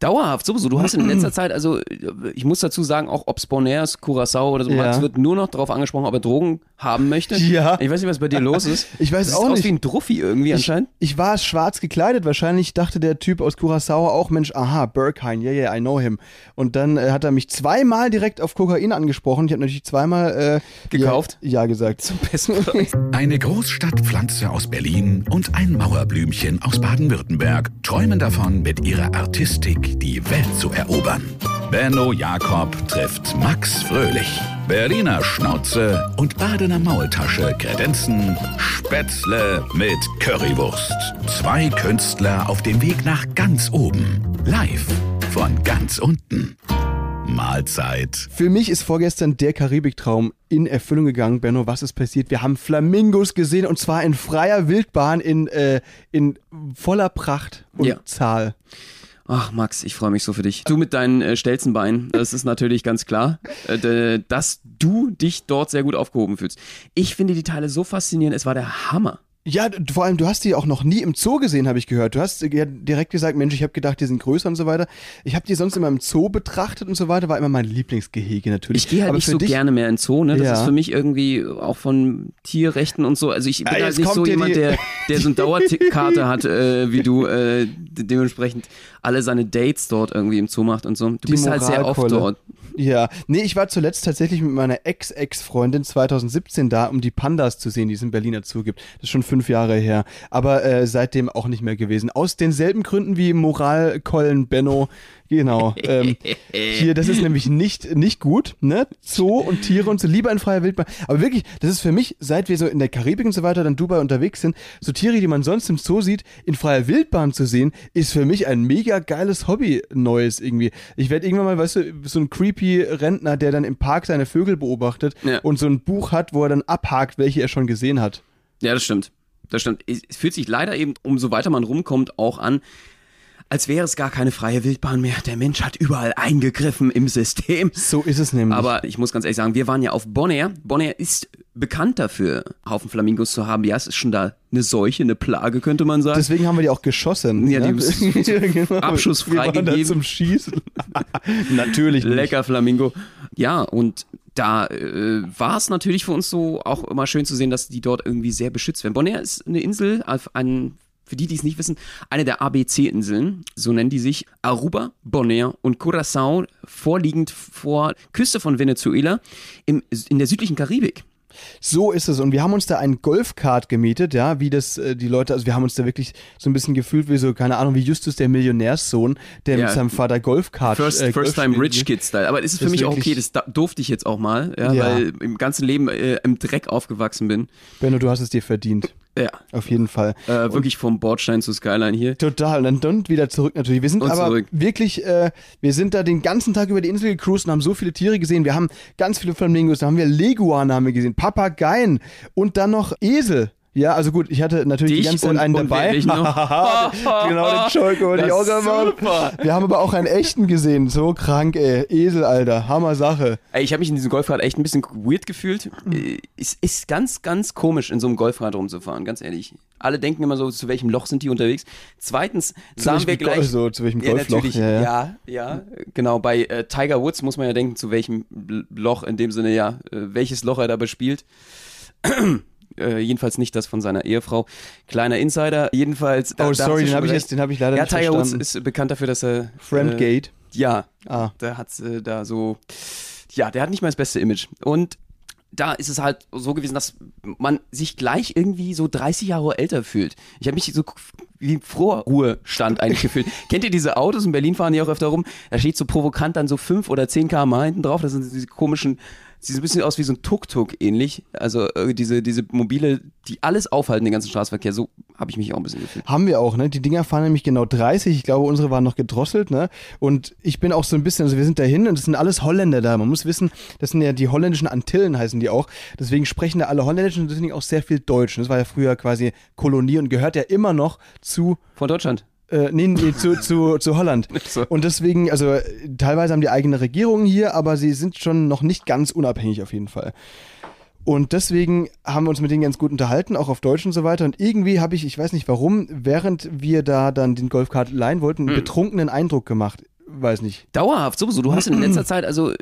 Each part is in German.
Dauerhaft, sowieso. Du hast in letzter Zeit, also ich muss dazu sagen, auch ob Bonairs, Curacao oder so, Ja. es wird nur noch darauf angesprochen, ob er Drogen haben möchte. Ja. Ich weiß nicht, was bei dir los ist. Ich weiß Du auch siehst aus nicht. wie ein Druffi irgendwie anscheinend. Ich war schwarz gekleidet. Wahrscheinlich dachte der Typ aus Curacao auch, Mensch, aha, Burkine, yeah, yeah, I know him. Und dann äh, hat er mich zweimal direkt auf Kokain angesprochen. Ich habe natürlich zweimal äh, Gekauft? Ja, ja gesagt. Zum besten Preis. Eine Großstadtpflanze aus Berlin und ein Mauerblümchen aus Baden-Württemberg träumen davon, mit ihrer Artistik die Welt zu erobern. Benno Jakob trifft Max Fröhlich. Berliner Schnauze und Badener Maultasche kredenzen Spätzle mit Currywurst. Zwei Künstler auf dem Weg nach ganz oben. Live von ganz unten. Mahlzeit. Für mich ist vorgestern der Karibiktraum in Erfüllung gegangen. Benno, was ist passiert? Wir haben Flamingos gesehen und zwar in freier Wildbahn in, äh, in voller Pracht und Ja. Zahl. Ach, Max, ich freue mich so für dich. Du mit deinen äh, Stelzenbeinen, das ist natürlich ganz klar, äh, dass du dich dort sehr gut aufgehoben fühlst. Ich finde die Teile so faszinierend, es war der Hammer. Ja, vor allem, du hast die auch noch nie im Zoo gesehen, habe ich gehört. Du hast äh, ja direkt gesagt, Mensch, ich habe gedacht, die sind größer und so weiter. Ich habe die sonst immer im Zoo betrachtet und so weiter, war immer mein Lieblingsgehege natürlich. Ich gehe halt Aber nicht so dich, gerne mehr in Zoo, ne? Das Ja. ist für mich irgendwie auch von Tierrechten und so. Also ich bin Ah, halt nicht so jemand, der, der so eine Dauerkarte hat, äh, wie du, äh, de- dementsprechend alle seine Dates dort irgendwie im Zoo macht und so. Du Die bist halt sehr oft dort. Ja, nee, ich war zuletzt tatsächlich mit meiner Ex-Ex-Freundin 2017 da, um die Pandas zu sehen, die es im Berliner Zoo gibt. Das ist schon fünf Jahre her. Aber äh, seitdem auch nicht mehr gewesen. Aus denselben Gründen wie Moralkeulen Benno. Genau. Ähm, hier, das ist nämlich nicht, nicht gut, ne? Zoo und Tiere und so, lieber in freier Wildbahn. Aber wirklich, das ist für mich, seit wir so in der Karibik und so weiter, dann Dubai unterwegs sind, so Tiere, die man sonst im Zoo sieht, in freier Wildbahn zu sehen, ist für mich ein mega geiles Hobby, neues irgendwie. Ich werde irgendwann mal, weißt du, so ein creepy Rentner, der dann im Park seine Vögel beobachtet Ja. und so ein Buch hat, wo er dann abhakt, welche er schon gesehen hat. Ja, das stimmt. Das. Es es fühlt sich leider eben, umso weiter man rumkommt, auch an, als wäre es gar keine freie Wildbahn mehr. Der Mensch hat überall eingegriffen im System. So ist es nämlich. Aber ich muss ganz ehrlich sagen, wir waren ja auf Bonaire. Bonaire ist bekannt dafür, Haufen Flamingos zu haben. Ja, es ist schon da eine Seuche, eine Plage, könnte man sagen. Deswegen haben wir die auch geschossen. Ja, die ne? ist Ja, genau. Abschuss freigegeben. zum Schießen. Natürlich nicht. Lecker Flamingo. Ja, und da äh, war es natürlich für uns so auch immer schön zu sehen, dass die dort irgendwie sehr beschützt werden. Bonaire ist eine Insel, auf ein, für die, die es nicht wissen, eine der ABC-Inseln, so nennen die sich Aruba, Bonaire und Curaçao, vorliegend vor Küste von Venezuela im, in der südlichen Karibik. So ist es. Und wir haben uns da einen Golfkart gemietet, ja, wie das äh, die Leute, also wir haben uns da wirklich so ein bisschen gefühlt wie so, keine Ahnung, wie Justus der Millionärssohn, der Ja. mit seinem Vater Golfkart First, äh, first Golf time. Rich Kid Style. Aber es ist für mich auch okay, das da- durfte ich jetzt auch mal, ja, Ja. weil im ganzen Leben äh, im Dreck aufgewachsen bin. Benno, du hast es dir verdient. Ja, Auf jeden Fall. äh, wirklich vom Bordstein zu Skyline hier. Total. Und dann, dann wieder zurück natürlich. Wir sind Und aber zurück. wirklich, äh, wir sind da den ganzen Tag über die Insel gecruised und haben so viele Tiere gesehen. Wir haben ganz viele Flamingos, da haben wir Leguane haben wir gesehen, Papageien und dann noch Esel. Ja, also gut, ich hatte natürlich die Dich ganze Zeit und- einen und dabei. genau, den Joker wollte ich auch super. Wir haben aber auch einen echten gesehen. So krank, ey. Esel, Alter. Hammer Sache. Ey, ich habe mich in diesem Golfrad echt ein bisschen weird gefühlt. Äh, Es ist ganz, ganz komisch, in so einem Golfrad rumzufahren, ganz ehrlich. Alle denken immer so, zu welchem Loch sind die unterwegs. Zweitens sahen wir welchem Go- gleich. so, zu welchem ja, Golfloch, ja, ja. ja, ja, genau. Bei äh, Tiger Woods muss man ja denken, zu welchem Loch, in dem Sinne, ja, äh, welches Loch er da bespielt. Äh, jedenfalls nicht das von seiner Ehefrau. Kleiner Insider. Jedenfalls. da- Oh, sorry, den habe ich, recht. jetzt- den hab ich leider Ja, nicht Tiger Woods verstanden. ist bekannt dafür, dass er. Friendgate. Äh, ja, Ah. da hat's äh, da so, ja, der hat nicht mal das beste Image. Und da ist es halt so gewesen, dass man sich gleich irgendwie so 30 Jahre älter fühlt. Ich habe mich so wie im Vorruhestand eigentlich gefühlt. Kennt ihr diese Autos in Berlin fahren die auch öfter rum? Da steht so provokant dann so 5 oder 10 km hinten drauf. Das sind diese komischen, sieht so ein bisschen aus wie so ein Tuk-Tuk ähnlich. Also äh, diese, diese Mobile, die alles aufhalten, den ganzen Straßenverkehr. So habe ich mich auch ein bisschen gefühlt. Haben wir auch, ne? Die Dinger fahren nämlich genau 30. Ich glaube, unsere waren noch gedrosselt, ne? Und ich bin auch so ein bisschen, also wir sind dahin und es sind alles Holländer da. Man muss wissen, das sind ja die holländischen Antillen, heißen die auch. Deswegen sprechen da alle Holländisch und deswegen auch sehr viel Deutsch. Das war ja früher quasi Kolonie und gehört ja immer noch zu Von Deutschland. Äh, nee, nee, zu, zu, zu Holland. So. Und deswegen, also teilweise haben die eigene Regierungen hier, aber sie sind schon noch nicht ganz unabhängig auf jeden Fall. Und deswegen haben wir uns mit denen ganz gut unterhalten, auch auf Deutsch und so weiter. Und irgendwie habe ich, ich weiß nicht warum, während wir da dann den Golfkart leihen wollten, einen betrunkenen Eindruck gemacht. Weiß nicht. Dauerhaft, sowieso. Du hast in letzter Zeit, also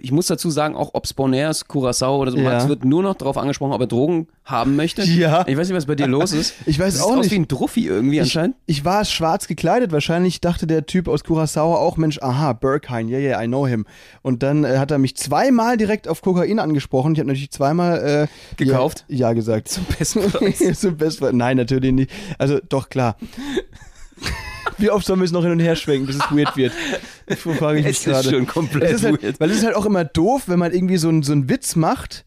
ich muss dazu sagen, auch ob Bonairs, Curacao oder so, Ja. Max wird nur noch darauf angesprochen, ob er Drogen haben möchte. Ja. Ich weiß nicht, was bei dir los ist. Ich weiß auch siehst aus nicht. wie ein Druffi irgendwie anscheinend. Ich war schwarz gekleidet. Wahrscheinlich dachte der Typ aus Curacao auch, Mensch, aha, Burkine, yeah, yeah, I know him. Und dann äh, hat er mich zweimal direkt auf Kokain angesprochen. Ich habe natürlich zweimal äh, Gekauft? Ja, ja gesagt. Zum besten Preis. Zum besten Preis. Nein, natürlich nicht. Also doch klar. Wie oft sollen wir es noch hin und her schwenken, bis es weird wird? Frage ich mich Es ist gerade. schon komplett es ist halt, weird. Weil es ist halt auch immer doof, wenn man irgendwie so, einen- so einen Witz macht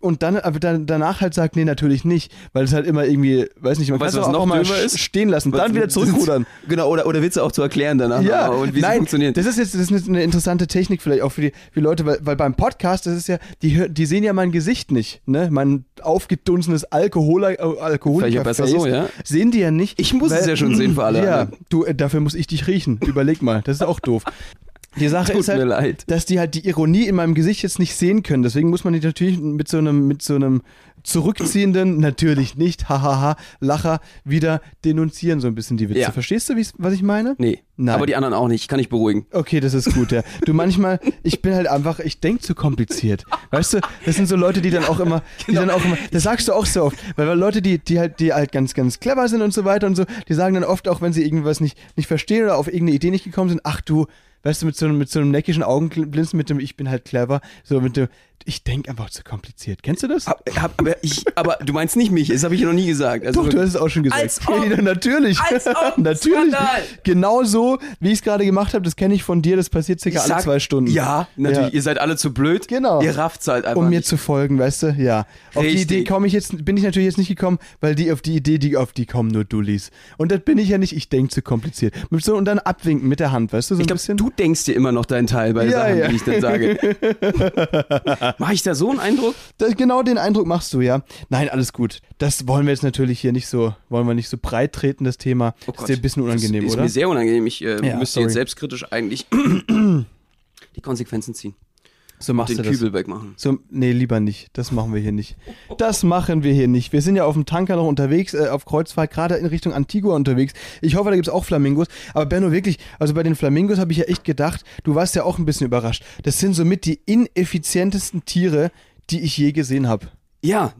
und dann, aber dann danach halt sagt, nee, natürlich nicht. Weil es halt immer irgendwie, weiß nicht, man kann es was auch noch mal ist? stehen lassen, dann wieder zurückrudern. Genau, oder, oder Witze auch zu erklären danach. Ja, und wie sie nein, funktionieren. das ist jetzt das ist eine interessante Technik vielleicht auch für die, für die Leute, weil, weil beim Podcast, das ist ja, die, die sehen ja mein Gesicht nicht, ne? Mein aufgedunsenes Alkoholer, äh, Alkoholiker Vielleicht auch besser so, ja. Sehen die ja nicht. Ich muss es ja schon sehen für alle Ja, du, äh, dafür muss ich dich riechen. Überleg mal, das ist auch doof. Die Sache Tut ist halt, dass die halt die Ironie in meinem Gesicht jetzt nicht sehen können. Deswegen muss man die natürlich mit so einem, mit so einem zurückziehenden, natürlich nicht, hahaha, Lacher wieder denunzieren, so ein bisschen die Witze. Ja. Verstehst du, was ich meine? Nee, Nein. aber die anderen auch nicht. Ich kann dich beruhigen. Okay, das ist gut, ja. Du manchmal, ich bin halt einfach, ich denk zu kompliziert. Weißt du, das sind so Leute, die dann auch immer, die Genau. dann auch immer, das sagst du auch so oft, weil, weil Leute, die, die halt, die halt ganz, ganz clever sind und so weiter und so, die sagen dann oft auch, wenn sie irgendwas nicht, nicht verstehen oder auf irgendeine Idee nicht gekommen sind, ach du, weißt du, mit so einem, mit so einem neckischen Augenblinzen, mit dem, ich bin halt clever, so mit dem, ich denk einfach zu kompliziert. Kennst du das? Hab, hab, aber, ich, aber du meinst nicht mich, das habe ich noch nie gesagt. Also, Doch, du hast es auch schon gesagt. Als ob. Ja, natürlich. Als ob. natürlich. Skandal. Genau so, wie ich es gerade gemacht habe, das kenne ich von dir, das passiert circa ich alle sag, zwei Stunden. Ja, natürlich. Ja. Ihr seid alle zu blöd. Genau. Ihr rafft's halt einfach. um mir nicht. zu folgen, weißt du? Ja. Auf die Richtig. Idee komme ich jetzt, bin ich natürlich jetzt nicht gekommen, weil die auf die Idee, die auf die kommen nur Dullis. Und das bin ich ja nicht, ich denke zu kompliziert. Mit so und dann abwinken mit der Hand, weißt du, so ich ein bisschen. du denkst dir immer noch deinen Teil bei Ja, Sachen, ja. die ich dann sage. Mach ich da so einen Eindruck? Das, genau den Eindruck machst du, ja. Nein, alles gut. Das wollen wir jetzt natürlich hier nicht so, wollen wir nicht so breit treten, das Thema. Oh ist dir ein bisschen unangenehm, das ist oder? mir sehr unangenehm. Ich äh, Ja, müsste sorry. jetzt selbstkritisch eigentlich die Konsequenzen ziehen. So Und machst den du das. Kübel wegmachen. So, nee, lieber nicht. Das machen wir hier nicht. Das machen wir hier nicht. Wir sind ja auf dem Tanker noch unterwegs, äh, auf Kreuzfahrt, gerade in Richtung Antigua unterwegs. Ich hoffe, da gibt's auch Flamingos. Aber Benno, wirklich, also bei den Flamingos habe ich ja echt gedacht, du warst ja auch ein bisschen überrascht. Das sind somit die ineffizientesten Tiere, die ich je gesehen habe. Ja,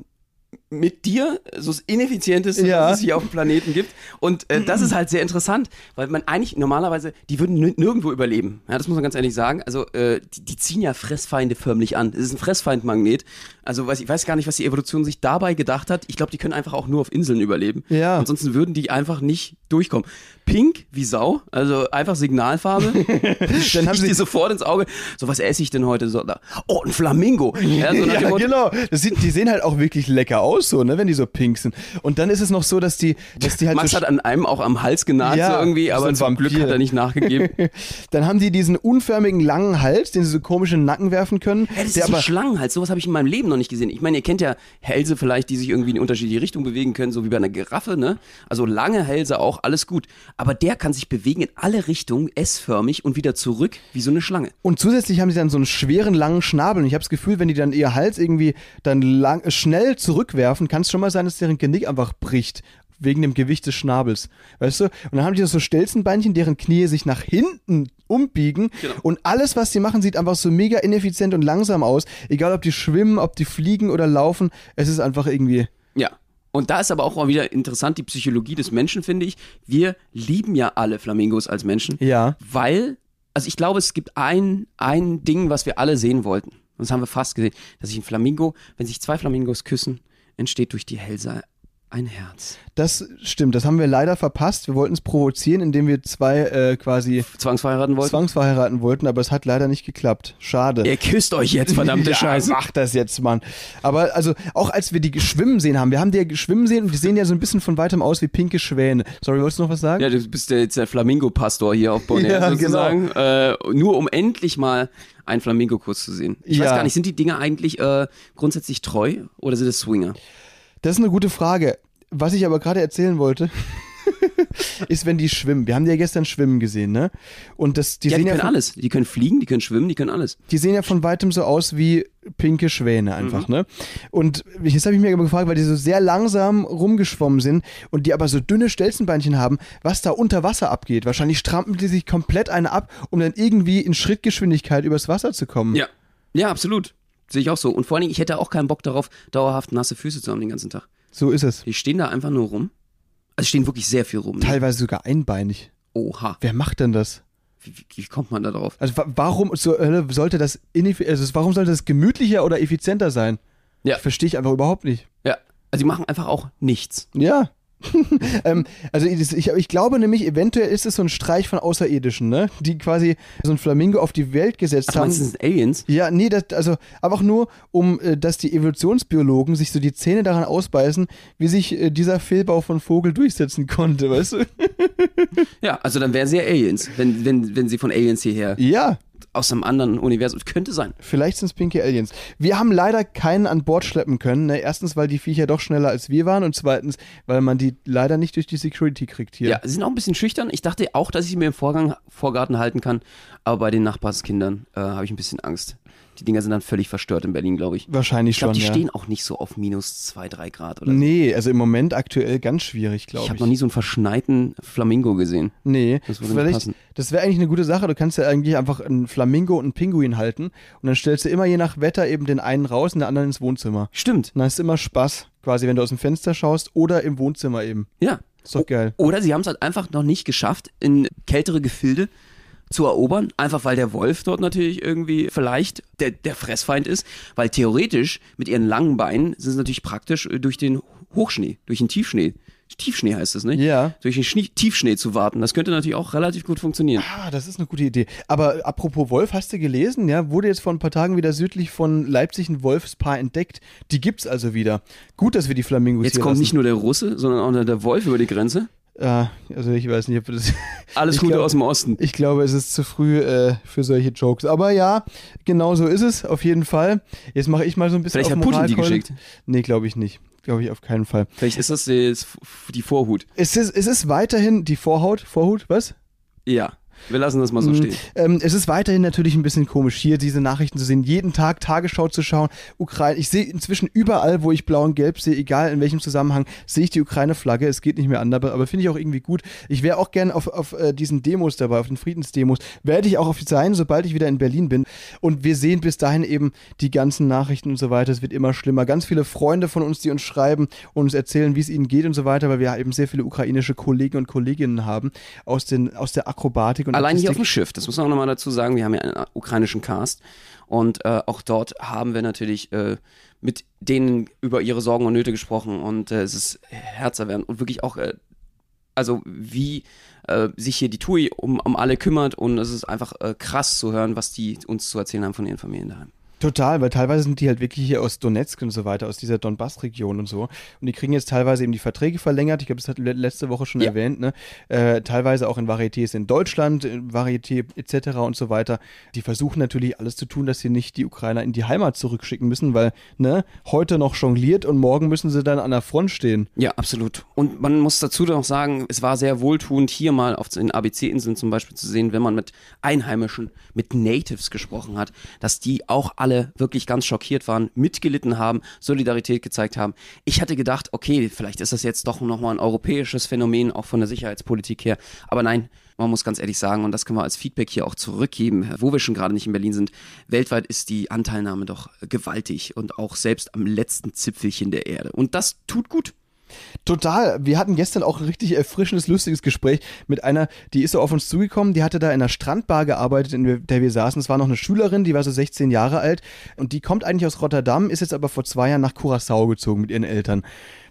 mit dir, so das Ineffizienteste, Ja. was es hier auf dem Planeten gibt. Und äh, das ist halt sehr interessant, weil man eigentlich normalerweise, die würden nir- nirgendwo überleben. Ja, das muss man ganz ehrlich sagen. Also, äh, die, die ziehen ja Fressfeinde förmlich an. Es ist ein Fressfeindmagnet. Also, weiß, ich weiß gar nicht, was die Evolution sich dabei gedacht hat. Ich glaube, die können einfach auch nur auf Inseln überleben. Ja. Ansonsten würden die einfach nicht durchkommen. Pink wie Sau, also einfach Signalfarbe. Dann haben sie sofort ins Auge. So, was esse ich denn heute? So, da, oh, ein Flamingo. Ja, so Ja, genau. Sieht, die sehen halt auch wirklich lecker aus, so, ne, wenn die so pink sind. Und dann ist es noch so, dass die, dass die halt Max so hat an einem auch am Hals genagt Ja, so irgendwie, so aber ein zum Glück hat er nicht nachgegeben. Dann haben die diesen unförmigen langen Hals, den sie so komisch in den Nacken werfen können. Ja, das der ist ein aber Schlangenhals, sowas habe ich in meinem Leben noch nicht gesehen. Ich meine, ihr kennt ja Hälse vielleicht, die sich irgendwie in unterschiedliche Richtungen bewegen können, so wie bei einer Giraffe, ne? Also lange Hälse auch, alles gut. Aber der kann sich bewegen in alle Richtungen, S-förmig und wieder zurück, wie so eine Schlange. Und zusätzlich haben sie dann so einen schweren, langen Schnabel. Und ich habe das Gefühl, wenn die dann ihr Hals irgendwie dann lang, schnell zurückwerfen, kann es schon mal sein, dass deren Genick einfach bricht. Wegen dem Gewicht des Schnabels. Weißt du? Und dann haben die so Stelzenbeinchen, deren Knie sich nach hinten umbiegen. Genau. Und alles, was sie machen, sieht einfach so mega ineffizient und langsam aus. Egal, ob die schwimmen, ob die fliegen oder laufen. Es ist einfach irgendwie. Und da ist aber auch mal wieder interessant die Psychologie des Menschen, finde ich. Wir lieben ja alle Flamingos als Menschen. Ja. Weil, also ich glaube, es gibt ein, ein Ding, was wir alle sehen wollten. Und das haben wir fast gesehen. Dass sich ein Flamingo, wenn sich zwei Flamingos küssen, entsteht durch die Hälse ein Herz. Das stimmt. Das haben wir leider verpasst. Wir wollten es provozieren, indem wir zwei äh, quasi Zwangsverheiraten wollten? zwangsverheiraten wollten, aber es hat leider nicht geklappt. Schade. Ihr küsst euch jetzt, verdammte ja, Scheiße. Mach das jetzt, Mann. Aber also auch als wir die schwimmen sehen haben, wir haben die ja schwimmen sehen und die sehen ja so ein bisschen von weitem aus wie pinke Schwäne. Sorry, wolltest du noch was sagen? Ja, du bist ja jetzt der Flamingo-Pastor hier auf Bonaire Ja, sozusagen. Äh, nur um endlich mal einen Flamingo kurz zu sehen. Ich weiß Ja. gar nicht, sind die Dinger eigentlich äh, grundsätzlich treu oder sind es Swinger? Das ist eine gute Frage. Was ich aber gerade erzählen wollte, ist, wenn die schwimmen. Wir haben die ja gestern schwimmen gesehen, ne? Und das, die ja, sehen die ja können von, alles. Die können fliegen, die können schwimmen, die können alles. die sehen ja von weitem so aus wie pinke Schwäne einfach, ne? Und jetzt habe ich mir aber gefragt, weil die so sehr langsam rumgeschwommen sind und die aber so dünne Stelzenbeinchen haben, was da unter Wasser abgeht. Wahrscheinlich strampeln die sich komplett eine ab, um dann irgendwie in Schrittgeschwindigkeit übers Wasser zu kommen. Ja. Ja, absolut. Sehe ich auch so. Und vor allen Dingen, ich hätte auch keinen Bock darauf, dauerhaft nasse Füße zu haben den ganzen Tag. So ist es. Die stehen da einfach nur rum. Also stehen wirklich sehr viel rum. Ne? Teilweise sogar einbeinig. Oha. Wer macht denn das? Wie, wie, kommt man da drauf? Also wa warum äh, sollte das also warum sollte das gemütlicher oder effizienter sein? Ja. Verstehe ich einfach überhaupt nicht. Ja. Also die machen einfach auch nichts. Ja. ähm, also ich, ich, ich glaube nämlich, eventuell ist es so ein Streich von Außerirdischen, ne? Die quasi so ein Flamingo auf die Welt gesetzt Ach, haben. meinst, das sind Aliens? Ja, nee, das, also einfach nur, um, äh, dass die Evolutionsbiologen sich so die Zähne daran ausbeißen, wie sich äh, dieser Fehlbau von Vogel durchsetzen konnte, weißt du? Ja, also dann wären sie ja Aliens, wenn, wenn, wenn sie von Aliens hierher Ja, aus einem anderen Universum. Könnte sein. vielleicht sind es pinke Aliens. Wir haben leider keinen an Bord schleppen können. Ne? Erstens, weil die Viecher doch schneller als wir waren und zweitens, weil man die leider nicht durch die Security kriegt hier. Ja, sie sind auch ein bisschen schüchtern. Ich dachte auch, dass ich sie mir im Vorgang, Vorgarten halten kann, aber bei den Nachbarskindern äh, habe ich ein bisschen Angst. Die Dinger sind dann völlig verstört in Berlin, glaube ich. Wahrscheinlich Ich glaube, schon, die ja. stehen auch nicht so auf minus zwei, drei Grad oder. Nee, also im Moment aktuell ganz schwierig, Ich glaube habe ich. noch nie so einen verschneiten Flamingo gesehen. Nee, Das würde nicht passen. das wäre eigentlich eine gute Sache. Du kannst ja eigentlich einfach einen Flamingo und einen Pinguin halten und dann stellst du immer je nach Wetter eben den einen raus und den anderen ins Wohnzimmer. Stimmt. Dann ist immer Spaß, quasi, wenn du aus dem Fenster schaust oder im Wohnzimmer eben. Ja. Ist doch geil. Oder sie haben es halt einfach noch nicht geschafft, in kältere Gefilde zu erobern, einfach weil der Wolf dort natürlich irgendwie vielleicht der, der Fressfeind ist, weil theoretisch mit ihren langen Beinen sind sie natürlich praktisch äh, durch den Hochschnee, durch den Tiefschnee. Tiefschnee heißt es, nicht? Ja. Durch den Schnee, Tiefschnee zu warten. Das könnte natürlich auch relativ gut funktionieren. Ah, das ist eine gute Idee. Aber apropos Wolf, hast du gelesen? Ja, wurde jetzt vor ein paar Tagen wieder südlich von Leipzig ein Wolfspaar entdeckt. Die gibt's also wieder. Gut, dass wir die Flamingos Jetzt kommt lassen. nicht nur der Russe, sondern auch der Wolf über die Grenze. Ah, also ich weiß nicht, ob das. Alles Gute glaub- aus dem Osten. Ich glaube, es ist zu früh äh, für solche Jokes. Aber ja, genau so ist es, auf jeden Fall. Jetzt mache ich mal so ein bisschen Vielleicht auf hat Putin die geschickt. Nee, glaube ich nicht. Glaube ich auf keinen Fall. Vielleicht ist das die, die Vorhut. Es ist, es ist weiterhin die Vorhaut. Vorhut, was? Ja, wir lassen das mal so Mhm. stehen. Ähm, es ist weiterhin natürlich ein bisschen komisch, hier diese Nachrichten zu sehen, jeden Tag Tagesschau zu schauen. Ukraine, ich sehe inzwischen überall, wo ich blau und gelb sehe, egal in welchem Zusammenhang, sehe ich die Ukraine-Flagge. Es geht nicht mehr anders, aber, finde ich auch irgendwie gut. Ich wäre auch gern auf, auf äh, diesen Demos dabei, auf den Friedensdemos. Werde ich auch auf sein, sobald ich wieder in Berlin bin. Und wir sehen bis dahin eben die ganzen Nachrichten und so weiter. Es wird immer schlimmer. Ganz viele Freunde von uns, die uns schreiben und uns erzählen, wie es ihnen geht und so weiter, weil wir eben sehr viele ukrainische Kollegen und Kolleginnen haben aus, den, aus der Akrobatik und Allein hier auf Artistik. dem Schiff, das muss man auch nochmal dazu sagen, wir haben ja einen ukrainischen Cast und äh, auch dort haben wir natürlich äh, mit denen über ihre Sorgen und Nöte gesprochen und äh, es ist herzerwärmend und wirklich auch, äh, also wie äh, sich hier die TUI um, um alle kümmert und es ist einfach äh, krass zu hören, was die uns zu erzählen haben von ihren Familien daheim. Total, weil teilweise sind die halt wirklich hier aus Donetsk und so weiter, aus dieser Donbass-Region und so. Und die kriegen jetzt teilweise eben die Verträge verlängert. Ich glaube, das hat le- letzte Woche schon Ja. erwähnt, ne? Äh, teilweise auch in Varietés in Deutschland, in Varieté etc. und so weiter. Die versuchen natürlich alles zu tun, dass sie nicht die Ukrainer in die Heimat zurückschicken müssen, weil, ne, heute noch jongliert und morgen müssen sie dann an der Front stehen. Ja, absolut. Und man muss dazu noch sagen, es war sehr wohltuend, hier mal auf den ABC-Inseln zum Beispiel zu sehen, wenn man mit Einheimischen, mit Natives gesprochen hat, dass die auch alle wirklich ganz schockiert waren, mitgelitten haben, Solidarität gezeigt haben. Ich hatte gedacht, okay, vielleicht ist das jetzt doch nochmal ein europäisches Phänomen, auch von der Sicherheitspolitik her. Aber nein, man muss ganz ehrlich sagen, und das können wir als Feedback hier auch zurückgeben, wo wir schon gerade nicht in Berlin sind, weltweit ist die Anteilnahme doch gewaltig und auch selbst am letzten Zipfelchen der Erde. Und das tut gut. Total. Wir hatten gestern auch ein richtig erfrischendes, lustiges Gespräch mit einer, die ist so auf uns zugekommen, die hatte da in einer Strandbar gearbeitet, in der wir saßen. Es war noch eine Schülerin, die war so 16 Jahre alt und die kommt eigentlich aus Rotterdam, ist jetzt aber vor zwei Jahren nach Curacao gezogen mit ihren Eltern,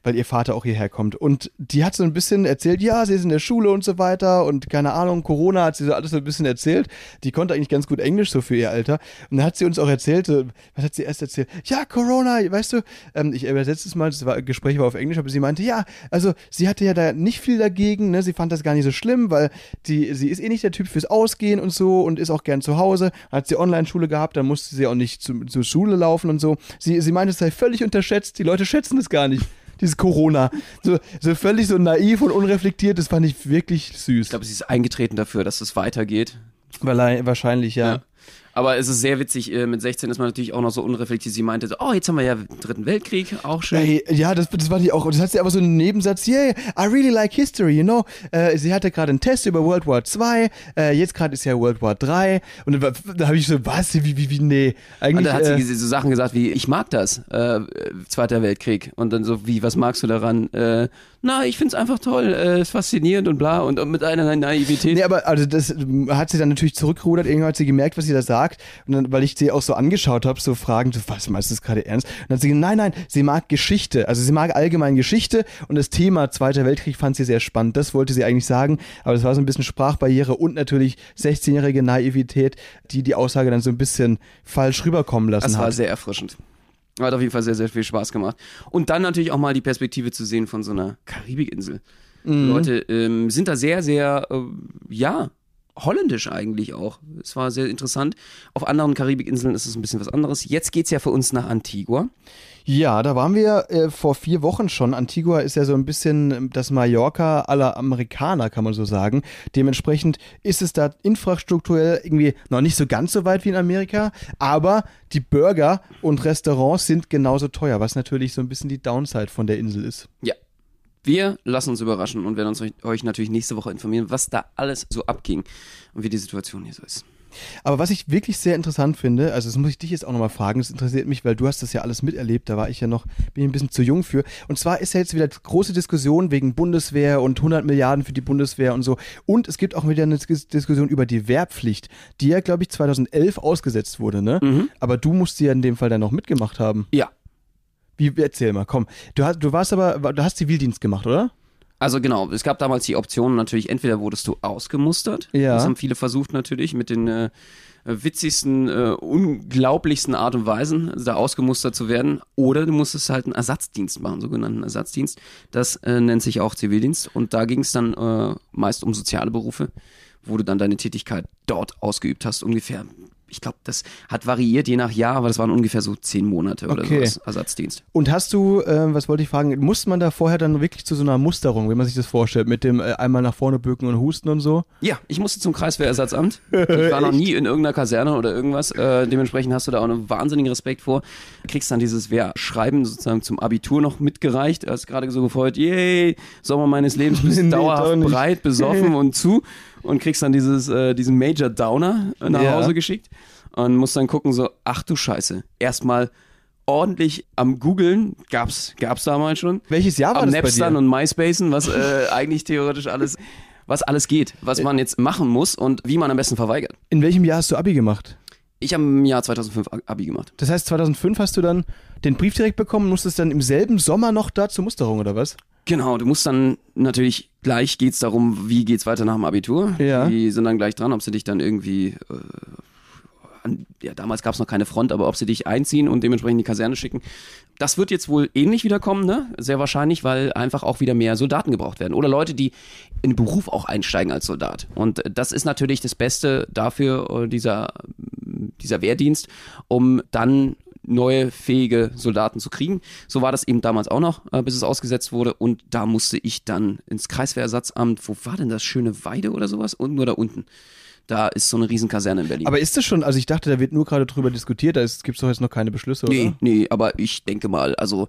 weil ihr Vater auch hierher kommt. Und die hat so ein bisschen erzählt, ja, sie ist in der Schule und so weiter und keine Ahnung, Corona hat sie so alles so ein bisschen erzählt. Die konnte eigentlich ganz gut Englisch so für ihr Alter. Und dann hat sie uns auch erzählt, äh, was hat sie erst erzählt? Ja, Corona, weißt du, ähm, ich übersetze es mal, das war, Gespräch war auf Englisch, aber sie meinte, ja, also sie hatte ja da nicht viel dagegen, ne? sie fand das gar nicht so schlimm, weil die, sie ist eh nicht der Typ fürs Ausgehen und so und ist auch gern zu Hause. Hat sie Online-Schule gehabt, dann musste sie auch nicht zu, zur Schule laufen und so. Sie, sie meinte, es sei völlig unterschätzt, die Leute schätzen es gar nicht. Dieses Corona. So, so völlig so naiv und unreflektiert, das fand ich wirklich süß. Ich glaube, sie ist eingetreten dafür, dass es weitergeht. Weil, wahrscheinlich, ja. Ja. Aber es ist sehr witzig, äh, mit 16 ist man natürlich auch noch so unreflektiert. Sie meinte so, oh, jetzt haben wir ja Dritten Weltkrieg, auch schön. Ey, ja, das, das war die auch. Das hat sie aber so einen Nebensatz. Yeah, I really like history, you know. Äh, sie hatte gerade einen Test über World War II. Äh, jetzt gerade ist ja World War III. Und dann, da habe ich so, was? Wie, wie, wie, nee. Und Eigentlich. dann hat äh, sie so Sachen gesagt wie, ich mag das, äh, Zweiter Weltkrieg. Und dann so, wie, was magst du daran? Äh, na, ich find's einfach toll, äh, ist faszinierend und bla. Und, und mit einer Naivität. Nee, aber also das hat sie dann natürlich zurückgerudert. Irgendwann hat sie gemerkt, was sie da sagt. Und dann, weil ich sie auch so angeschaut habe, so fragend, so, was meinst du das gerade ernst? Und dann hat sie gesagt, nein, nein, sie mag Geschichte. Also sie mag allgemein Geschichte und das Thema Zweiter Weltkrieg fand sie sehr spannend. Das wollte sie eigentlich sagen. Aber das war so ein bisschen Sprachbarriere und natürlich 16-jährige Naivität, die die Aussage dann so ein bisschen falsch rüberkommen lassen Das war hat. sehr erfrischend. Hat auf jeden Fall sehr, sehr viel Spaß gemacht. Und dann natürlich auch mal die Perspektive zu sehen von so einer Karibikinsel. Mhm. Leute ähm, sind da sehr, sehr, äh, ja, holländisch eigentlich auch. Es war sehr interessant. Auf anderen Karibikinseln ist es ein bisschen was anderes. Jetzt geht's ja für uns nach Antigua. Ja, da waren wir äh, vor vier Wochen schon. Antigua ist ja so ein bisschen ähm, das Mallorca aller Amerikaner, kann man so sagen. Dementsprechend ist es da infrastrukturell irgendwie noch nicht so ganz so weit wie in Amerika, aber die Burger und Restaurants sind genauso teuer, was natürlich so ein bisschen die Downside von der Insel ist. Ja. Wir lassen uns überraschen und werden uns euch, natürlich nächste Woche informieren, was da alles so abging und wie die Situation hier so ist. Aber was ich wirklich sehr interessant finde, also das muss ich dich jetzt auch nochmal fragen, das interessiert mich, weil du hast das ja alles miterlebt, da war ich ja noch, bin ich ein bisschen zu jung für. Und zwar ist ja jetzt wieder große Diskussion wegen Bundeswehr und 100 Milliarden für die Bundeswehr und so. Und es gibt auch wieder eine Dis- Diskussion über die Wehrpflicht, die ja, glaube ich, 2011 ausgesetzt wurde, ne? Aber du musst sie ja in dem Fall dann noch mitgemacht haben. Ja. Wie, erzähl mal, komm. Du, hast, du warst aber, du hast Zivildienst gemacht, oder? Also genau, es gab damals die Option natürlich, entweder wurdest du ausgemustert, Ja. das haben viele versucht natürlich mit den äh, witzigsten, äh, unglaublichsten Art und Weisen, also da ausgemustert zu werden, oder du musstest halt einen Ersatzdienst machen, sogenannten Ersatzdienst. Das äh, nennt sich auch Zivildienst und da ging es dann äh, meist um soziale Berufe, wo du dann deine Tätigkeit dort ausgeübt hast, ungefähr. Ich glaube, das hat variiert je nach Jahr, aber das waren ungefähr so zehn Monate oder Okay. sowas, Ersatzdienst. Und hast du, äh, was wollte ich fragen, muss man da vorher dann wirklich zu so einer Musterung, wenn man sich das vorstellt, mit dem äh, einmal nach vorne bücken und husten und so? Ja, ich musste zum Kreiswehrersatzamt. Ich war noch nie in irgendeiner Kaserne oder irgendwas. Äh, dementsprechend hast du da auch einen wahnsinnigen Respekt vor. Kriegst dann dieses Wehrschreiben sozusagen zum Abitur noch mitgereicht. Du hast gerade so gefreut, yay, Sommer meines Lebens bist Nee, dauerhaft breit, besoffen und zu. Und kriegst dann dieses, äh, diesen Major Downer nach Ja. Hause geschickt. Und musst dann gucken so, ach du Scheiße. Erstmal ordentlich am googeln, gab's, gab's damals schon Welches Jahr war am das bei Napstern dir? und MySpacen, was äh, eigentlich theoretisch alles, was alles geht, was man jetzt machen muss und wie man am besten verweigert. In welchem Jahr hast du Abi gemacht? Ich habe im Jahr 2005 Abi gemacht. Das heißt, 2005 hast du dann den Brief direkt bekommen, musstest dann im selben Sommer noch da zur Musterung oder was? Genau, du musst dann natürlich gleich geht's darum, wie geht's weiter nach dem Abitur. Ja. Die sind dann gleich dran, ob sie dich dann irgendwie äh, an, ja, damals gab's noch keine Front, aber ob sie dich einziehen und dementsprechend in die Kaserne schicken. Das wird jetzt wohl ähnlich wiederkommen, ne? Sehr wahrscheinlich, weil einfach auch wieder mehr Soldaten gebraucht werden. Oder Leute, die in den Beruf auch einsteigen als Soldat. Und das ist natürlich das Beste dafür, äh, dieser, dieser Wehrdienst, um dann neue fähige Soldaten zu kriegen. So war das eben damals auch noch, äh, bis es ausgesetzt wurde. Und da musste ich dann ins Kreiswehrersatzamt. Wo war denn das? Schöne Weide oder sowas? Unten oder unten? Da ist so eine Riesenkaserne in Berlin. Aber ist das schon, also ich dachte, da wird nur gerade drüber diskutiert, da gibt es doch jetzt noch keine Beschlüsse, nee, oder? nee, aber ich denke mal, also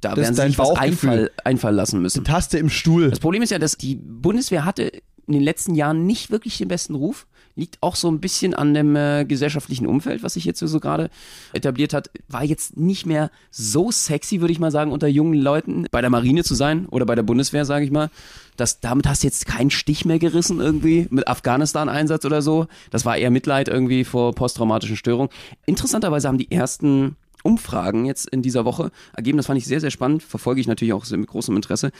da Das werden sie sich was einfall, einfallen lassen müssen. Taste im Stuhl. Das Problem ist ja, dass die Bundeswehr hatte in den letzten Jahren nicht wirklich den besten Ruf. Liegt auch so ein bisschen an dem äh, gesellschaftlichen Umfeld, was sich jetzt so gerade etabliert hat. War jetzt nicht mehr so sexy, würde ich mal sagen, unter jungen Leuten bei der Marine zu sein oder bei der Bundeswehr, sage ich mal. Das, damit hast du jetzt keinen Stich mehr gerissen irgendwie mit Afghanistan-Einsatz oder so. Das war eher Mitleid irgendwie vor posttraumatischen Störungen. Interessanterweise haben die ersten Umfragen jetzt in dieser Woche ergeben, das fand ich sehr, sehr spannend, verfolge ich natürlich auch mit großem Interesse,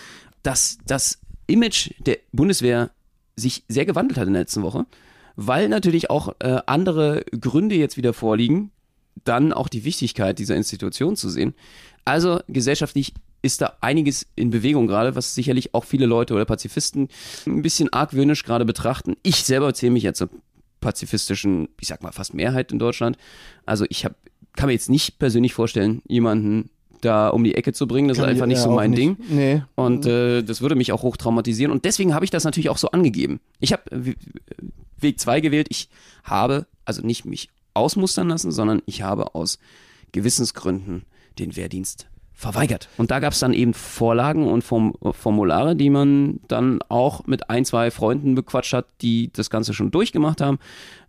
dass das Image der Bundeswehr sich sehr gewandelt hat in der letzten Woche, weil natürlich auch äh, andere Gründe jetzt wieder vorliegen, dann auch die Wichtigkeit dieser Institution zu sehen. Also gesellschaftlich ist da einiges in Bewegung gerade, was sicherlich auch viele Leute oder Pazifisten ein bisschen argwöhnisch gerade betrachten. Ich selber zähle mich jetzt zur pazifistischen, ich sag mal fast Mehrheit in Deutschland. Also ich hab, kann mir jetzt nicht persönlich vorstellen, jemanden da um die Ecke zu bringen. Das Kann ist einfach nicht so mein nicht. Ding. Nee. Und äh, das würde mich auch hoch traumatisieren. Und deswegen habe ich das natürlich auch so angegeben. Ich habe Weg 2 gewählt. Ich habe also nicht mich ausmustern lassen, sondern ich habe aus Gewissensgründen den Wehrdienst verweigert. Und da gab es dann eben Vorlagen und Form Formulare, die man dann auch mit ein, zwei Freunden bequatscht hat, die das Ganze schon durchgemacht haben,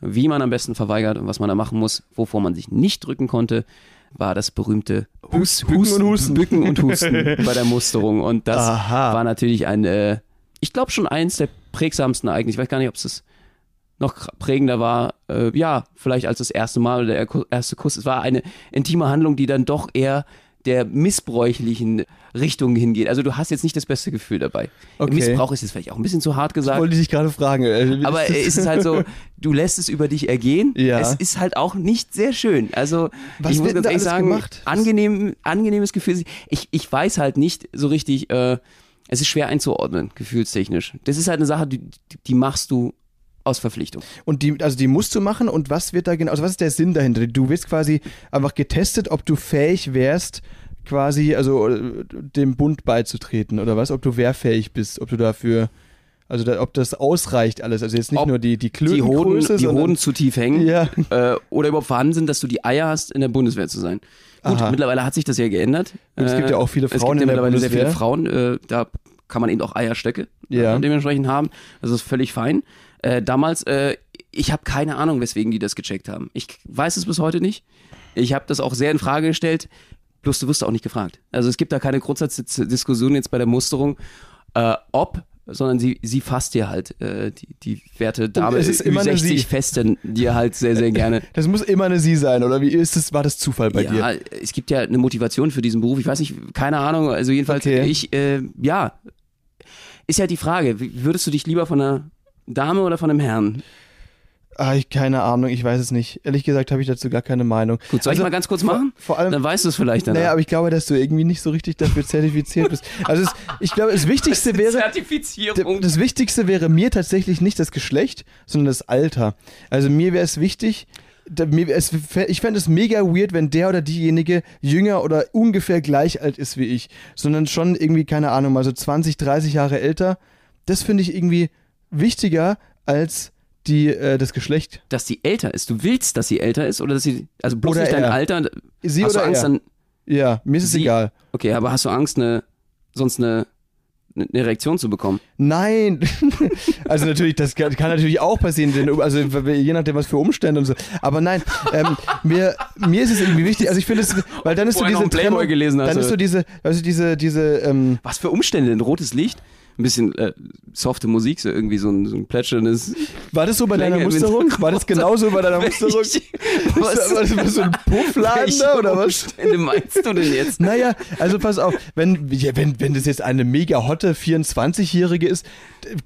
wie man am besten verweigert und was man da machen muss, wovor man sich nicht drücken konnte, war das berühmte Hus Bücken und Husten. Bücken und Husten bei der Musterung. Und das Aha. war natürlich ein, äh, ich glaube schon eins der prägsamsten Ereignisse. Ich weiß gar nicht, ob es das noch prägender war. Äh, ja, vielleicht als das erste Mal oder der erste Kuss. Es war eine intime Handlung, die dann doch eher der missbräuchlichen Richtung hingeht. Also du hast jetzt nicht das beste Gefühl dabei. Okay. Missbrauch ist jetzt vielleicht auch ein bisschen zu hart gesagt. Wollte ich dich gerade fragen. äh, Aber ist es ist halt so, du lässt es über dich ergehen. Ja. Es ist halt auch nicht sehr schön. Also Was ich muss ganz ehrlich sagen, gemacht? angenehm, angenehmes Gefühl. Ich, ich weiß halt nicht so richtig, äh, es ist schwer einzuordnen, gefühlstechnisch. Das ist halt eine Sache, die, die machst du aus Verpflichtung. Und die, also die musst du machen und was wird da genau, also was ist der Sinn dahinter? Du wirst quasi einfach getestet, ob du fähig wärst, quasi, also äh, dem Bund beizutreten oder was, ob du wehrfähig bist, ob du dafür, also da, ob das ausreicht alles, also jetzt nicht Ob nur die, die Die Hoden, Klötengröße, die Hoden zu tief hängen Ja. äh, oder überhaupt vorhanden sind, dass du die Eier hast, in der Bundeswehr zu sein. Gut, Aha. mittlerweile hat sich das ja geändert. Und es gibt ja auch viele es Frauen gibt in der mittlerweile sehr viele Bundeswehr. Frauen, äh, da kann man eben auch Eierstöcke Ja. äh, dementsprechend haben. Das ist völlig fein. Äh, damals, äh, ich habe keine Ahnung, weswegen die das gecheckt haben. Ich weiß es bis heute nicht. Ich habe das auch sehr in Frage gestellt. Bloß du wirst auch nicht gefragt. Also es gibt da keine Grundsatzdiskussion jetzt bei der Musterung, äh, ob, sondern sie, sie fasst dir halt äh, die, die werte Dame es ist immer eine 60 Sie. festen dir halt sehr, sehr gerne. das muss immer eine Sie sein, oder wie ist das, war das Zufall bei ja, dir? es gibt ja eine Motivation für diesen Beruf. Ich weiß nicht, keine Ahnung. Also jedenfalls, Okay. ich, äh, ja, ist ja die Frage, würdest du dich lieber von einer Dame oder von einem Herrn? Ah, ich, keine Ahnung, ich weiß es nicht. Ehrlich gesagt habe ich dazu gar keine Meinung. Gut, soll ich Also, mal ganz kurz vor- machen? Vor allem, Dann weißt du es vielleicht danach. naja, aber ich glaube, dass du irgendwie nicht so richtig dafür zertifiziert bist. Also es, ich glaube, das Wichtigste wäre, Zertifizierung. Das Wichtigste wäre mir tatsächlich nicht das Geschlecht, sondern das Alter. Also mir wäre es wichtig, ich fände es mega weird, wenn der oder diejenige jünger oder ungefähr gleich alt ist wie ich, sondern schon irgendwie, keine Ahnung, mal so 20, 30 Jahre älter. Das finde ich irgendwie wichtiger als die, äh, das Geschlecht. dass sie älter ist. Du willst, dass sie älter ist oder dass sie, also bloß Oder nicht dein er. Alter. Sie hast oder du Angst er. dann, Ja, mir ist es egal. okay, aber hast du Angst, eine, sonst eine, eine Erektion zu bekommen? Nein. also natürlich, das kann, kann natürlich auch passieren, denn, also je nachdem, was für Umstände und so. Aber nein, ähm, mir, mir ist es irgendwie wichtig, also ich finde es, weil dann ist so Vorher noch diese Trennung, gelesen hast, dann ist oder? so diese, also diese, diese, ähm, Was für Umstände? Ein rotes Licht? Ein bisschen äh, softe Musik, so irgendwie so ein, so ein plätscherndes. war das so bei deiner Klänge im Musterung? War das genauso bei deiner Musterung? was, War das ein Puffladen da oder was? Umstände meinst du denn jetzt? Naja, also pass auf, wenn, ja, wenn, wenn das jetzt eine mega hotte 24-Jährige ist,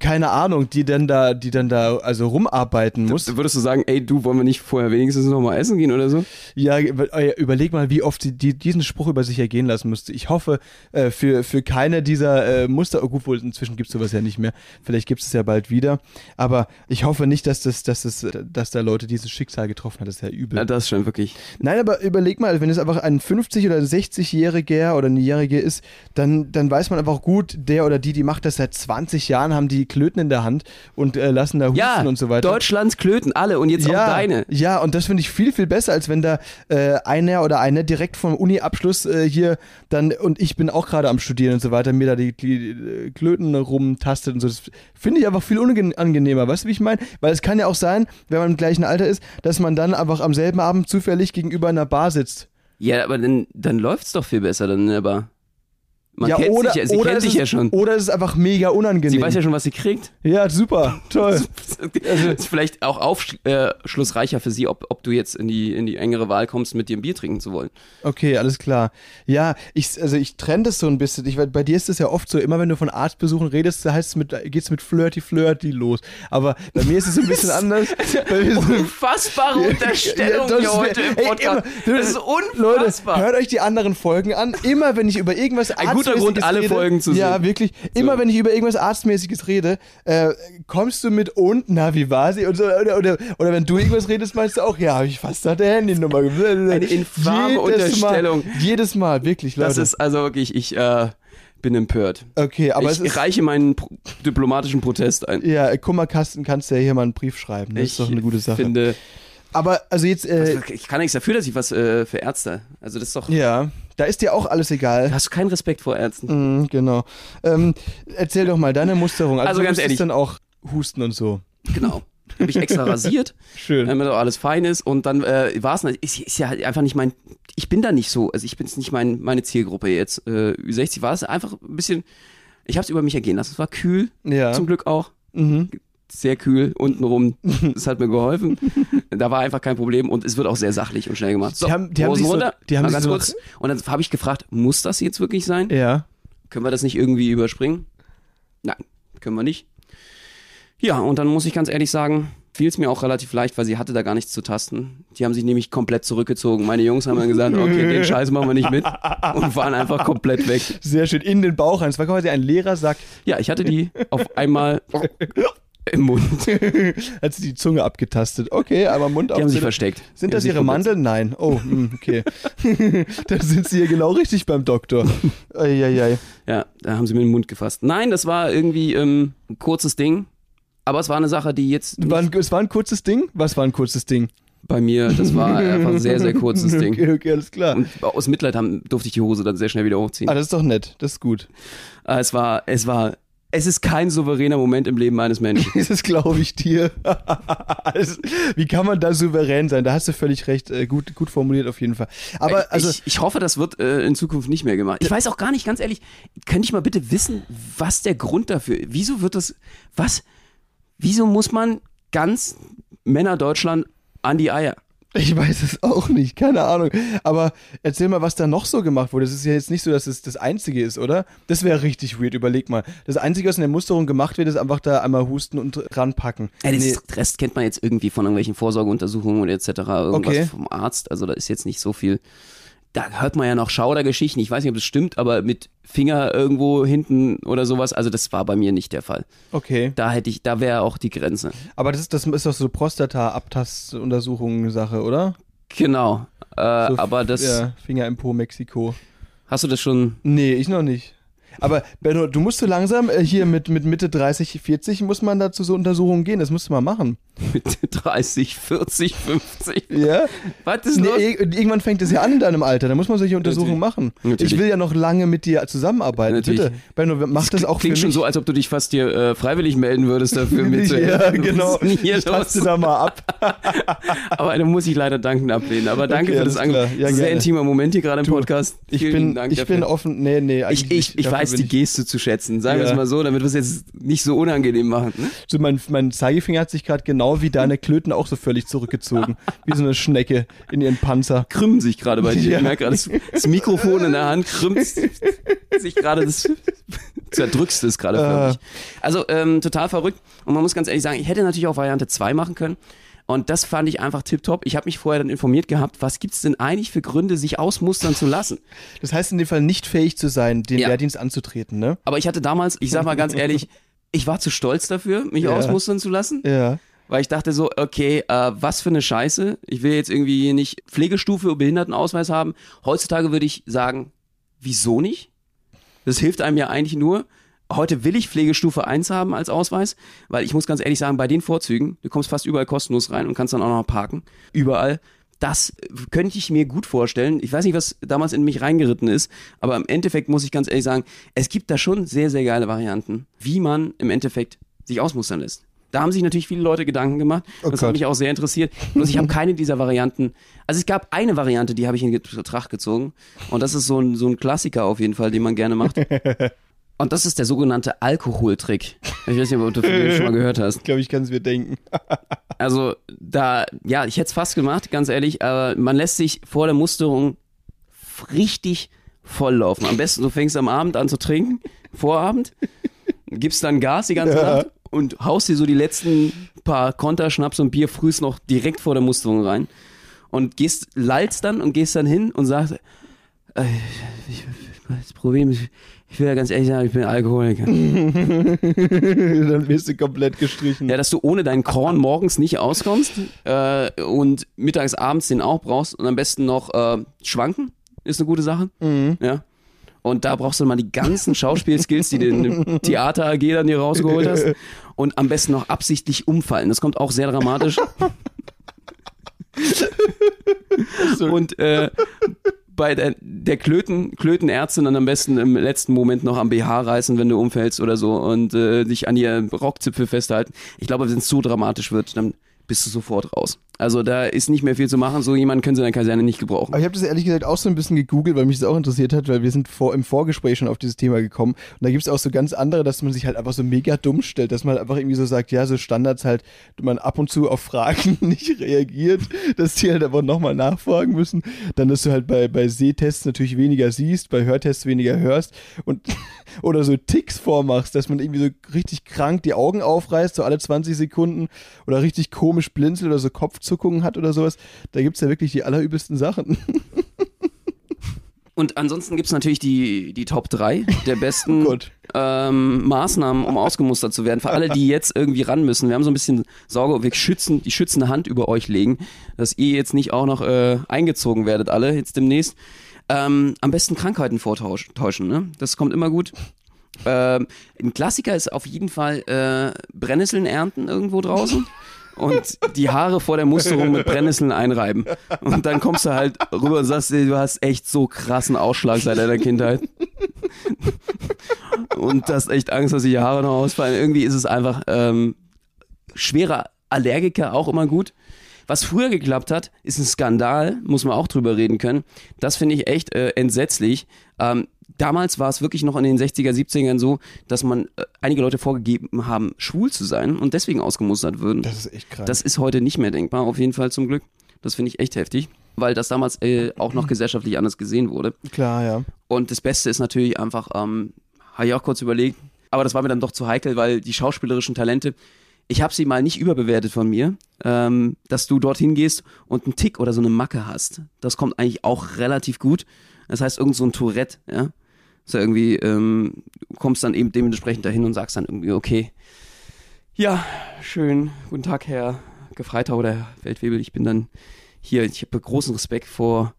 keine Ahnung, die dann da, die dann da also rumarbeiten muss. Würdest du sagen, ey, du, wollen wir nicht vorher wenigstens noch mal essen gehen oder so? Ja, über- äh, überleg mal, wie oft sie die, diesen Spruch über sich ergehen lassen musste. Ich hoffe, äh, für, für keine dieser äh, Muster, oh, gut, wohl inzwischen gibt es sowas ja nicht mehr. Vielleicht gibt es es ja bald wieder. Aber ich hoffe nicht, dass das, dass das, dass da Leute dieses Schicksal getroffen hat. Das ist ja übel. Ja, das ist schon wirklich. Nein, aber überleg mal, wenn es einfach ein 50- oder 60-Jähriger oder eine Jährige ist, dann, dann weiß man einfach gut, der oder die, die macht das seit 20 Jahren, haben die Klöten in der Hand und äh, lassen da husten Ja, und so weiter. Deutschlands Klöten, alle und jetzt ja, auch deine. Ja, und das finde ich viel, viel besser, als wenn da äh, einer oder eine direkt vom Uni-Abschluss äh, hier dann, und ich bin auch gerade am Studieren und so weiter, mir da die, die äh, Klöten rumtastet und so. Das finde ich einfach viel unangenehmer. Weißt du, wie ich meine? Weil es kann ja auch sein, wenn man im gleichen Alter ist, dass man dann einfach am selben Abend zufällig gegenüber einer Bar sitzt. Ja, aber dann, dann läuft's doch viel besser, dann aber. Man ja, kennt oder, sich ja, sie kennt ist, ja schon. Oder es ist einfach mega unangenehm. Sie weiß ja schon, was sie kriegt. ja, super, toll. Also ist vielleicht auch aufschlussreicher für sie, ob, ob du jetzt in die, in die engere Wahl kommst, mit dir ein Bier trinken zu wollen. Okay, alles klar. Ja, ich, also ich trenne das so ein bisschen. Ich, bei dir ist es ja oft so, immer wenn du von Arztbesuchen redest, da heißt es mit, geht's mit Flirty Flirty los. Aber bei mir ist es ein bisschen anders. Ist Unfassbare Unterstellung Ja, das hier heute im ey, Podcast. immer- das ist Leute, unfassbar. hört euch die anderen Folgen an. Immer wenn ich über irgendwas Ein guter guter Grund, Arztmäßiges alle rede, Folgen zu Ja, sehen. wirklich. Immer wenn ich über irgendwas Arztmäßiges rede, äh, kommst du mit und, na, wie war sie? Und so, oder, oder, oder wenn du irgendwas redest, meinst du auch, ja, habe ich fast nach der Handynummer. Eine infame Unterstellung. Mal, jedes Mal, wirklich, Leute. Das ist also wirklich, ich äh, bin empört. okay, aber ich es reiche meinen pro diplomatischen Protest ein. ja, Kummerkasten kannst du ja hier mal einen Brief schreiben. Das ich ist doch eine gute Sache. finde, aber, also jetzt, äh, ich kann nichts dafür, dass ich was äh, für Ärzte. Also das ist doch. ja, da ist dir auch alles egal. Da hast du keinen Respekt vor Ärzten. Mhm, genau. Ähm, erzähl doch mal deine Musterung. Also, Also ganz ehrlich. dann auch husten und so. Genau. Habe ich extra rasiert, Schön. damit auch alles fein ist. Und dann äh, war es, ist, ist ja halt einfach nicht mein, ich bin da nicht so, also ich bin jetzt nicht mein, meine Zielgruppe jetzt. Äh, Ü60 war es einfach ein bisschen, ich habe es über mich ergehen lassen. Es war kühl, ja. zum Glück auch. Mhm. Sehr kühl, untenrum. Das hat mir geholfen. Da war einfach kein Problem und es wird auch sehr sachlich und schnell gemacht. So, Die haben- die haben sich so- runter, die haben sich ganz so kurz. Und dann habe ich gefragt, muss das jetzt wirklich sein? Ja. Können wir das nicht irgendwie überspringen? Nein, können wir nicht. Ja, und dann muss ich ganz ehrlich sagen, fiel es mir auch relativ leicht, weil sie hatte da gar nichts zu tasten. Die haben sich nämlich komplett zurückgezogen. Meine Jungs haben dann gesagt, okay, den Scheiß machen wir nicht mit und waren einfach komplett weg. Sehr schön. In den Bauch rein. Es war quasi ein leerer Sack. Ja, ich hatte die auf einmal im Mund. Die Hat sie die Zunge abgetastet. Okay, aber Mund auf. haben sich versteckt. Sind Die das ihre Mandeln? Nein. Oh, hm, okay. Dann sind sie hier genau richtig beim Doktor. Eieiei. Ja, da haben sie mir den Mund gefasst. Nein, das war irgendwie ähm, ein kurzes Ding. Aber es war eine Sache, die jetzt War ein, es war ein kurzes Ding? Was war ein kurzes Ding? bei mir, das war einfach ein sehr, sehr kurzes Ding. Okay, okay, alles klar. Und aus Mitleid haben, durfte ich die Hose dann sehr schnell wieder hochziehen. Ah, das ist doch nett. Das ist gut. Äh, Es war, es war, es ist kein souveräner Moment im Leben eines Menschen. Das glaube ich dir. Also, Wie kann man da souverän sein? Da hast du völlig recht. Äh, Gut, gut formuliert auf jeden Fall. Aber also, ich, ich hoffe, das wird äh, in Zukunft nicht mehr gemacht. Ich weiß auch gar nicht, ganz ehrlich, könnte ich mal bitte wissen, was der Grund dafür ist? Wieso wird das, was, wieso muss man ganz Männer Deutschland an die Eier? Ich weiß es auch nicht, keine Ahnung. Aber erzähl mal, was da noch so gemacht wurde. Es ist ja jetzt nicht so, dass es das Einzige ist, oder? Das wäre richtig weird, überleg mal. Das Einzige, was in der Musterung gemacht wird, ist einfach da einmal husten und ranpacken. Ja, den Nee. Rest kennt man jetzt irgendwie von irgendwelchen Vorsorgeuntersuchungen oder etc. Irgendwas Okay. vom Arzt. Also da ist jetzt nicht so viel. Da hört man ja noch Schaudergeschichten. Ich weiß nicht, ob das stimmt, aber mit Finger irgendwo hinten oder sowas. Also das war bei mir nicht der Fall. Okay. Da hätte ich, da wäre auch die Grenze. Aber das ist, das ist doch so Prostata-Abtastuntersuchungen-Sache, oder? Genau. Äh, So, aber das, Ja, Finger im Po, Mexiko. hast du das schon Nee, ich noch nicht. Aber Benno, du musst so langsam, äh, hier mit, mit Mitte 30, 40 muss man da zu so Untersuchungen gehen. Das musst du mal machen. mit 30, 40, 50? Ja? Was ist Nee, los? ir- irgendwann fängt es ja an in deinem Alter. Da muss man solche Untersuchungen machen. Natürlich. Ich will ja noch lange mit dir zusammenarbeiten. Natürlich. Bitte, Benno, mach das auch für Klingt mich. schon so, als ob du dich fast dir äh, freiwillig melden würdest dafür ja, mitzuhelfen. genau. Was ist denn hier Ich taste da mal ab. Aber da muss ich leider dankend ablehnen. Aber danke Okay, für das. Angebot. Ja, Sehr gerne. intimer Moment hier gerade im Du, Podcast. Ich Vielen bin, Dank ich dafür. bin offen. Nee, nee, ich, ich, ich Dafür weiß die Geste zu schätzen. Sagen wir Ja. es mal so, damit wir es jetzt nicht so unangenehm machen. Ne? So, mein, mein Zeigefinger hat sich gerade genau wie deine Klöten auch so völlig zurückgezogen. wie so eine Schnecke in ihren Panzer. Krümmen sich gerade bei dir. Ja. Ich merke gerade, das, das Mikrofon in der Hand krümmt sich gerade, das zerdrückst es gerade Äh. förmlich. Also ähm, total verrückt. Und man muss ganz ehrlich sagen, ich hätte natürlich auch Variante 2 machen können. Und das fand ich einfach tipptopp. Ich habe mich vorher dann informiert gehabt, was gibt's denn eigentlich für Gründe, sich ausmustern zu lassen. Das heißt in dem Fall nicht fähig zu sein, den Ja. Wehrdienst anzutreten, ne? Aber ich hatte damals, ich sag mal ganz ehrlich, ich war zu stolz dafür, mich Ja. ausmustern zu lassen. Ja. Weil ich dachte so, okay, äh, was für eine Scheiße. Ich will jetzt irgendwie nicht Pflegestufe oder Behindertenausweis haben. Heutzutage würde ich sagen, wieso nicht? Das hilft einem ja eigentlich nur. Heute will ich Pflegestufe 1 haben als Ausweis, weil ich muss ganz ehrlich sagen, bei den Vorzügen, du kommst fast überall kostenlos rein und kannst dann auch noch parken. Überall. Das könnte ich mir gut vorstellen. Ich weiß nicht, was damals in mich reingeritten ist, aber im Endeffekt muss ich ganz ehrlich sagen, es gibt da schon sehr, sehr geile Varianten, wie man im Endeffekt sich ausmustern lässt. Da haben sich natürlich viele Leute Gedanken gemacht. Oh das Gott. hat mich auch sehr interessiert. Bloß ich habe keine dieser Varianten. Also es gab eine Variante, die habe ich in Betracht gezogen. Und das ist so ein, so ein Klassiker auf jeden Fall, den man gerne macht. Und das ist der sogenannte Alkoholtrick. Ich weiß nicht, ob du von dem schon mal gehört hast. Ich glaube, ich kann es mir denken. Also da, ja, ich hätte es fast gemacht, ganz ehrlich, aber man lässt sich vor der Musterung richtig volllaufen. Am besten, du fängst am Abend an zu trinken, Vorabend, gibst dann Gas die ganze Ja. Nacht und haust dir so die letzten paar Konter, Schnaps und Bier frühst noch direkt vor der Musterung rein und gehst, lallst dann und gehst dann hin und sagst, Äh, ich, das Problem ist, ich will ja ganz ehrlich sagen, ich bin Alkoholiker. Dann wirst du komplett gestrichen. Ja, dass du ohne deinen Korn morgens nicht auskommst äh, und mittags, abends den auch brauchst und am besten noch äh, schwanken, ist eine gute Sache. Ja. Und da brauchst du mal die ganzen Schauspielskills, die du in Theater AG dann hier rausgeholt hast. Und am besten noch absichtlich umfallen. Das kommt auch sehr dramatisch. Und äh, bei der, der Klöten, Klötenärztin dann am besten im letzten Moment noch am BH reißen, wenn du umfällst oder so und äh, dich an ihr Rockzipfel festhalten. Ich glaube, wenn es zu dramatisch wird, dann bist du sofort raus. Also da ist nicht mehr viel zu machen. So jemanden können sie in der Kaserne nicht gebrauchen. Aber ich habe das ehrlich gesagt auch so ein bisschen gegoogelt, weil mich das auch interessiert hat, weil wir sind vor, im Vorgespräch schon auf dieses Thema gekommen. Und da gibt es auch so ganz andere, dass man sich halt einfach so mega dumm stellt, dass man einfach irgendwie so sagt, ja, so Standards halt, man ab und zu auf Fragen nicht reagiert, dass die halt aber nochmal nachfragen müssen. Dann, dass du halt bei, bei Sehtests natürlich weniger siehst, bei Hörtests weniger hörst und oder so Ticks vormachst, dass man irgendwie so richtig krank die Augen aufreißt, so alle 20 Sekunden oder richtig komisch blinzelt oder so Kopfzuckungen hat oder sowas. Da gibt es ja wirklich die allerübelsten Sachen. Und ansonsten gibt es natürlich die, die Top 3 der besten Oh ähm, Maßnahmen, um ausgemustert zu werden. Für alle, die jetzt irgendwie ran müssen. Wir haben so ein bisschen Sorge, wir schützen, die schützende Hand über euch legen, dass ihr jetzt nicht auch noch äh, eingezogen werdet, alle jetzt demnächst. Ähm, am besten Krankheiten vortäuschen, ne? Das kommt immer gut. Ähm, ein Klassiker ist auf jeden Fall äh, Brennnesseln ernten irgendwo draußen und die Haare vor der Musterung mit Brennnesseln einreiben. Und dann kommst du halt rüber und sagst, du hast echt so krassen Ausschlag seit deiner Kindheit. Und hast echt Angst, dass die Haare noch ausfallen. Irgendwie ist es einfach ähm, schwerer Allergiker auch immer gut. Was früher geklappt hat, ist ein Skandal, muss man auch drüber reden können. Das finde ich echt äh, entsetzlich. Ähm, damals war es wirklich noch in den 60er, 70ern so, dass man äh, einige Leute vorgegeben haben, schwul zu sein und deswegen ausgemustert würden. Das ist echt krass. Das ist heute nicht mehr denkbar, auf jeden Fall zum Glück. Das finde ich echt heftig, weil das damals äh, auch noch gesellschaftlich anders gesehen wurde. Klar, ja. Und das Beste ist natürlich einfach, ähm, habe ich auch kurz überlegt, aber das war mir dann doch zu heikel, weil die schauspielerischen Talente, ich habe sie mal nicht überbewertet von mir, ähm, dass du dorthin gehst und einen Tick oder so eine Macke hast. Das kommt eigentlich auch relativ gut. Das heißt, irgend so ein Tourette, ja. So irgendwie, ähm, du kommst dann eben dementsprechend dahin und sagst dann irgendwie, okay, ja, schön, guten Tag, Herr Gefreiter oder Herr Feldwebel, ich bin dann hier, ich habe großen Respekt vor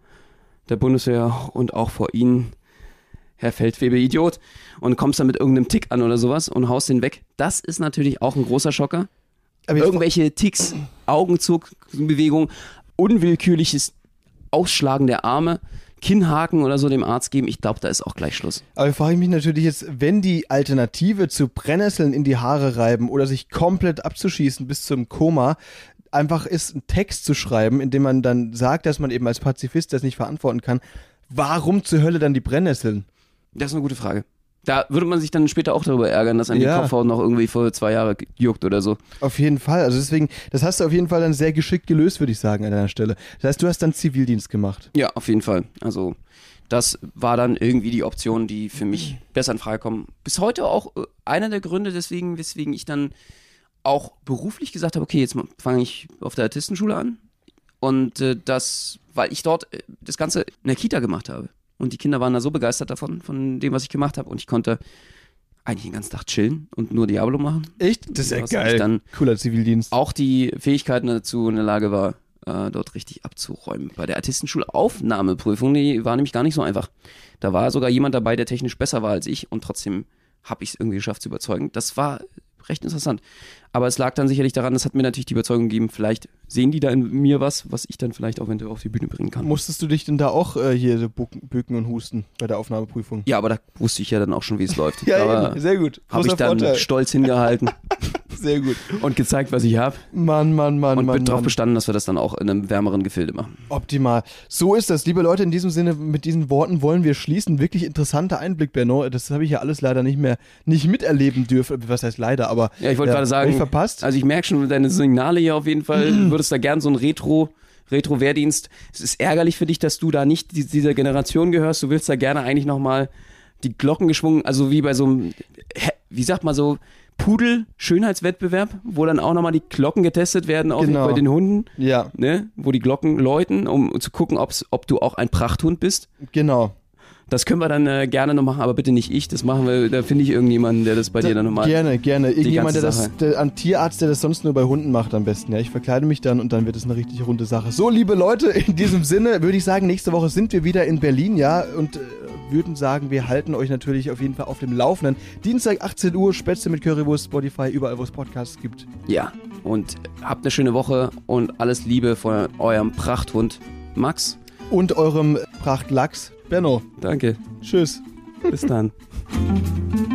der Bundeswehr und auch vor Ihnen, Herr Feldwebel, Idiot, und kommst dann mit irgendeinem Tick an oder sowas und haust den weg. Das ist natürlich auch ein großer Schocker. Irgendwelche Ticks, Augenzugbewegung, unwillkürliches Ausschlagen der Arme, Kinnhaken oder so dem Arzt geben, ich glaube, da ist auch gleich Schluss. Aber frage ich mich natürlich jetzt, wenn die Alternative zu Brennnesseln in die Haare reiben oder sich komplett abzuschießen bis zum Koma, einfach ist, einen Text zu schreiben, in dem man dann sagt, dass man eben als Pazifist das nicht verantworten kann, warum zur Hölle dann die Brennnesseln? Das ist eine gute Frage. Da würde man sich dann später auch darüber ärgern, dass die Ja. Kopfhaut noch irgendwie vor zwei Jahren juckt oder so. Auf jeden Fall. Also deswegen, das hast du auf jeden Fall dann sehr geschickt gelöst, würde ich sagen, an deiner Stelle. Das heißt, du hast dann Zivildienst gemacht. Ja, auf jeden Fall. Also das war dann irgendwie die Option, die für mich besser in Frage kommen. Bis heute auch äh, einer der Gründe, deswegen, weswegen ich dann auch beruflich gesagt habe, okay, jetzt fange ich auf der Artistenschule an. Und äh, das, weil ich dort äh, das Ganze in der Kita gemacht habe. Und die Kinder waren da so begeistert davon, von dem, was ich gemacht habe. Und ich konnte eigentlich den ganzen Tag chillen und nur Diablo machen. Echt? Das ist ja geil. ich dann Cooler Zivildienst. auch die Fähigkeiten dazu in der Lage war, äh, dort richtig abzuräumen. Bei der Artistenschulaufnahmeprüfung, die war nämlich gar nicht so einfach. Da war sogar jemand dabei, der technisch besser war als ich und trotzdem habe ich es irgendwie geschafft zu überzeugen. Das war recht interessant. Aber es lag dann sicherlich daran, das hat mir natürlich die Überzeugung gegeben, vielleicht sehen die da in mir was, was ich dann vielleicht auch eventuell auf die Bühne bringen kann. Musstest du dich denn da auch äh, hier bücken und husten bei der Aufnahmeprüfung? Ja, aber da wusste ich ja dann auch schon, wie es läuft. Ja, aber eben. sehr gut. habe ich dann Vorteil. stolz hingehalten Sehr gut. und gezeigt, was ich habe. Mann, Mann, Mann, Und Mann, bin darauf bestanden, dass wir das dann auch in einem wärmeren Gefilde machen. Optimal. So ist das. Liebe Leute, in diesem Sinne, mit diesen Worten wollen wir schließen. Wirklich interessanter Einblick, Benno. Das habe ich ja alles leider nicht mehr nicht miterleben dürfen. Was heißt leider, aber. Ja, ich wollte gerade hab sagen, Ich verpasst. Also ich merke schon deine Signale hier auf jeden Fall. Du würdest da gern so ein Retro, Retro-Wehrdienst. Es ist ärgerlich für dich, dass du da nicht die- dieser Generation gehörst. Du willst da gerne eigentlich nochmal die Glocken geschwungen, also wie bei so einem, wie sagt man so, Pudel-Schönheitswettbewerb, wo dann auch nochmal die Glocken getestet werden, auch Genau. bei den Hunden, ja, ne? Wo die Glocken läuten, um zu gucken, ob's, ob du auch ein Prachthund bist. genau. Das können wir dann äh, gerne noch machen, aber bitte nicht ich. Das machen wir, da finde ich irgendjemanden, der das bei dir dann nochmal. Gerne, gerne. Irgendjemand, der das, der, ein Tierarzt, der das sonst nur bei Hunden macht am besten. Ja, ich verkleide mich dann und dann wird es eine richtig runde Sache. So, liebe Leute, in diesem Sinne würde ich sagen, nächste Woche sind wir wieder in Berlin, ja, und äh, würden sagen, wir halten euch natürlich auf jeden Fall auf dem Laufenden. Dienstag 18 Uhr, Spätzle mit Currywurst, Spotify, überall, wo es Podcasts gibt. Ja, und habt eine schöne Woche und alles Liebe von eurem Prachthund Max. Und eurem Prachtlachs, Benno. Danke. Tschüss. Bis dann.